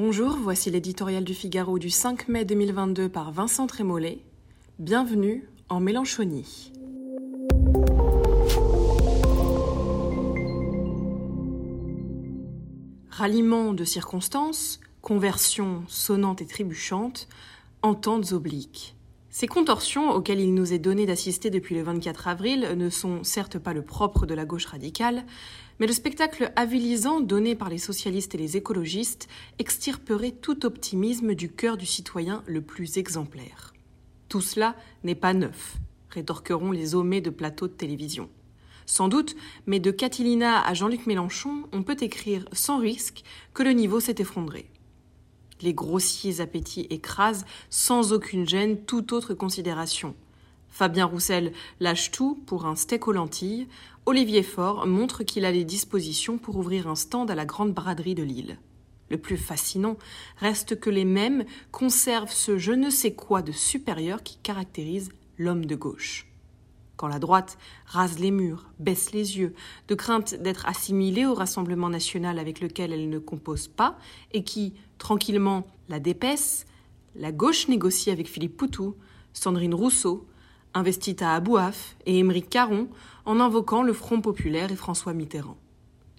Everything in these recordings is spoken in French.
Bonjour, voici l'éditorial du Figaro du 5 mai 2022 par Vincent Trémollet. Bienvenue en Mélenchonie. Ralliement de circonstances, conversion sonnante et trébuchante, ententes obliques. Ces contorsions auxquelles il nous est donné d'assister depuis le 24 avril ne sont certes pas le propre de la gauche radicale, mais le spectacle avilisant donné par les socialistes et les écologistes extirperait tout optimisme du cœur du citoyen le plus exemplaire. Tout cela n'est pas neuf, rétorqueront les hommets de plateaux de télévision. Sans doute, mais de Catilina à Jean-Luc Mélenchon, on peut écrire sans risque que le niveau s'est effondré. Les grossiers appétits écrasent sans aucune gêne toute autre considération. Fabien Roussel lâche tout pour un steak aux lentilles. Olivier Faure montre qu'il a les dispositions pour ouvrir un stand à la grande braderie de Lille. Le plus fascinant reste que les mêmes conservent ce je ne sais quoi de supérieur qui caractérise l'homme de gauche. Quand la droite rase les murs, baisse les yeux, de crainte d'être assimilée au Rassemblement national avec lequel elle ne compose pas, et qui, tranquillement, la dépaisse, la gauche négocie avec Philippe Poutou, Sandrine Rousseau, investit à Abouaf et Émeric Caron en invoquant le Front populaire et François Mitterrand.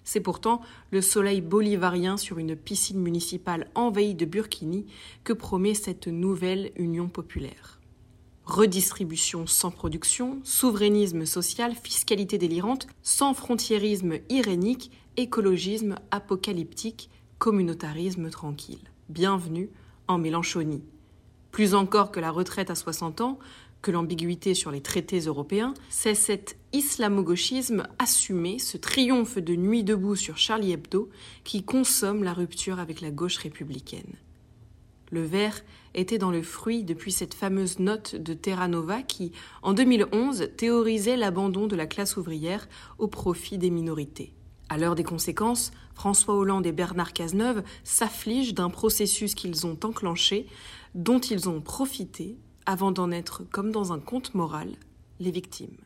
C'est pourtant le soleil bolivarien sur une piscine municipale envahie de burkini que promet cette nouvelle Union populaire. Redistribution sans production, souverainisme social, fiscalité délirante, sans frontiérisme irénique, écologisme apocalyptique, communautarisme tranquille. Bienvenue en Mélenchonie. Plus encore que la retraite à 60 ans, que l'ambiguïté sur les traités européens, c'est cet islamo-gauchisme assumé, ce triomphe de nuit debout sur Charlie Hebdo, qui consomme la rupture avec la gauche républicaine. Le vert était dans le fruit depuis cette fameuse note de Terra Nova qui, en 2011, théorisait l'abandon de la classe ouvrière au profit des minorités. À l'heure des conséquences, François Hollande et Bernard Cazeneuve s'affligent d'un processus qu'ils ont enclenché, dont ils ont profité, avant d'en être, comme dans un conte moral, les victimes.